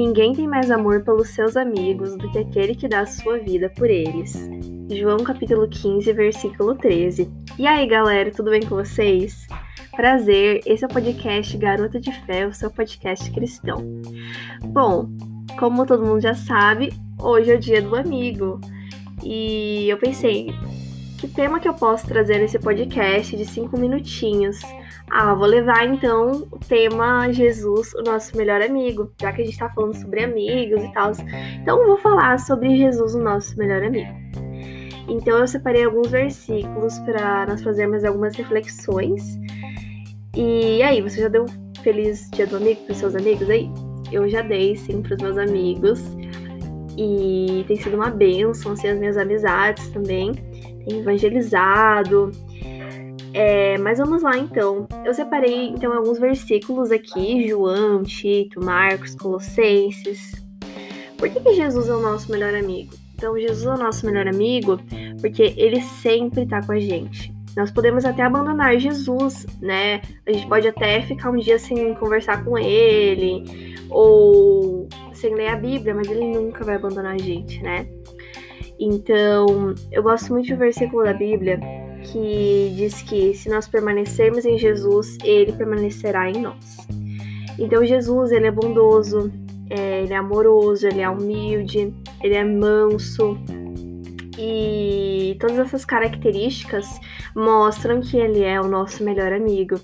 ninguém tem mais amor pelos seus amigos do que aquele que dá a sua vida por eles. João capítulo 15, versículo 13. E aí, galera, tudo bem com vocês? Prazer, esse é o podcast Garota de Fé, o seu podcast cristão. Bom, como todo mundo já sabe, hoje é o dia do amigo. E eu pensei, que tema que eu posso trazer nesse podcast de cinco minutinhos? Ah, vou levar então o tema Jesus, o nosso melhor amigo, já que a gente tá falando sobre amigos e tal. Então, vou falar sobre Jesus, o nosso melhor amigo. Então, eu separei alguns versículos para nós fazermos algumas reflexões. E aí, você já deu um feliz dia do amigo para seus amigos aí? Eu já dei sim para os meus amigos. E tem sido uma bênção, assim, as minhas amizades também. Evangelizado. É, mas vamos lá então. Eu separei então alguns versículos aqui: João, Tito, Marcos, Colossenses. Por que, que Jesus é o nosso melhor amigo? Então, Jesus é o nosso melhor amigo porque ele sempre está com a gente. Nós podemos até abandonar Jesus, né? A gente pode até ficar um dia sem conversar com ele, ou sem ler a Bíblia, mas ele nunca vai abandonar a gente, né? Então, eu gosto muito do versículo da Bíblia que diz que se nós permanecermos em Jesus, ele permanecerá em nós. Então, Jesus, ele é bondoso, é, ele é amoroso, ele é humilde, ele é manso. E todas essas características mostram que ele é o nosso melhor amigo.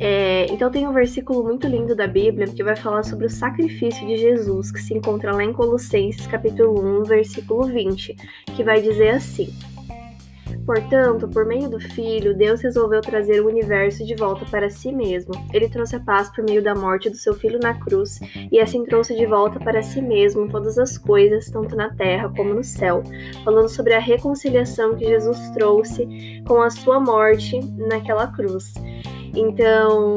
É, então tem um versículo muito lindo da Bíblia que vai falar sobre o sacrifício de Jesus, que se encontra lá em Colossenses capítulo 1, versículo 20, que vai dizer assim: Portanto, por meio do Filho, Deus resolveu trazer o universo de volta para si mesmo. Ele trouxe a paz por meio da morte do seu Filho na cruz, e assim trouxe de volta para si mesmo todas as coisas, tanto na terra como no céu, falando sobre a reconciliação que Jesus trouxe com a sua morte naquela cruz. Então,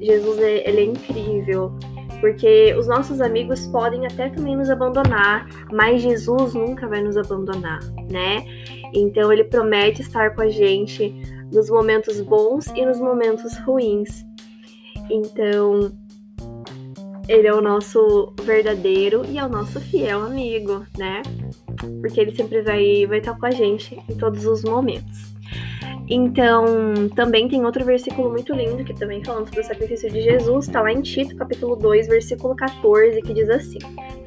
Jesus é, ele é incrível, porque os nossos amigos podem até também nos abandonar, mas Jesus nunca vai nos abandonar, né? Então, ele promete estar com a gente nos momentos bons e nos momentos ruins. Então, ele é o nosso verdadeiro e é o nosso fiel amigo, né? Porque ele sempre vai, vai estar com a gente em todos os momentos. Então, também tem outro versículo muito lindo que também falando sobre o sacrifício de Jesus, está lá em Tito, capítulo 2, versículo 14, que diz assim: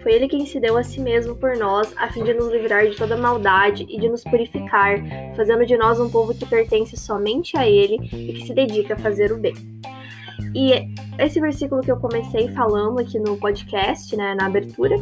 Foi ele quem se deu a si mesmo por nós, a fim de nos livrar de toda maldade e de nos purificar, fazendo de nós um povo que pertence somente a ele e que se dedica a fazer o bem. E esse versículo que eu comecei falando aqui no podcast, né, na abertura,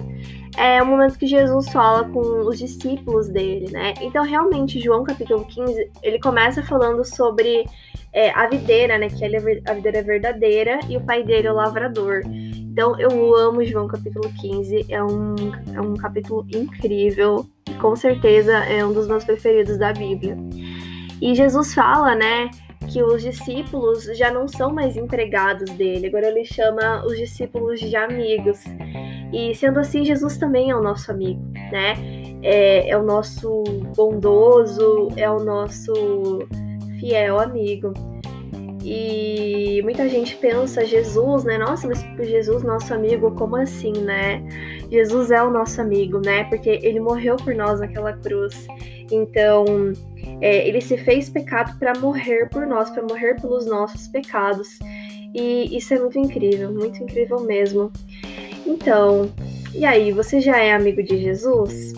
é o momento que Jesus fala com os discípulos dele, né? Então, realmente, João capítulo 15, ele começa falando sobre é, a videira, né? Que ele é a videira verdadeira e o pai dele é o lavrador. Então, eu amo João capítulo 15, é um, é um capítulo incrível com certeza é um dos meus preferidos da Bíblia. E Jesus fala, né? Que os discípulos já não são mais empregados dele, agora ele chama os discípulos de amigos. E sendo assim, Jesus também é o nosso amigo, né? É, é o nosso bondoso, é o nosso fiel amigo. E muita gente pensa, Jesus, né? Nossa, mas Jesus, nosso amigo, como assim, né? Jesus é o nosso amigo, né? Porque ele morreu por nós naquela cruz. Então, é, ele se fez pecado para morrer por nós, para morrer pelos nossos pecados. E isso é muito incrível, muito incrível mesmo. Então, e aí, você já é amigo de Jesus?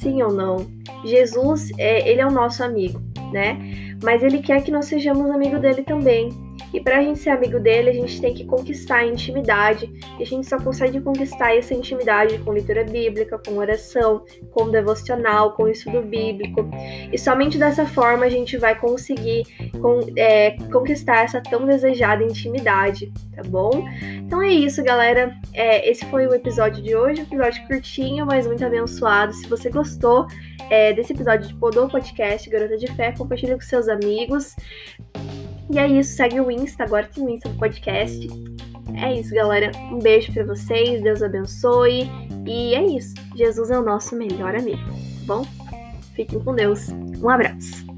Sim ou não? Jesus, é, ele é o nosso amigo, né? Mas ele quer que nós sejamos amigo dele também. E para a gente ser amigo dele, a gente tem que conquistar a intimidade. E a gente só consegue conquistar essa intimidade com leitura bíblica, com oração, com devocional, com estudo bíblico. E somente dessa forma a gente vai conseguir com, é, conquistar essa tão desejada intimidade, tá bom? Então é isso, galera. É, esse foi o episódio de hoje. Um episódio curtinho, mas muito abençoado. Se você gostou é, desse episódio de Podou Podcast Garota de Fé, compartilhe com seus amigos. E é isso, segue o Insta, agora tem o Insta do podcast. É isso, galera. Um beijo para vocês, Deus abençoe. E é isso. Jesus é o nosso melhor amigo, tá bom? Fiquem com Deus. Um abraço.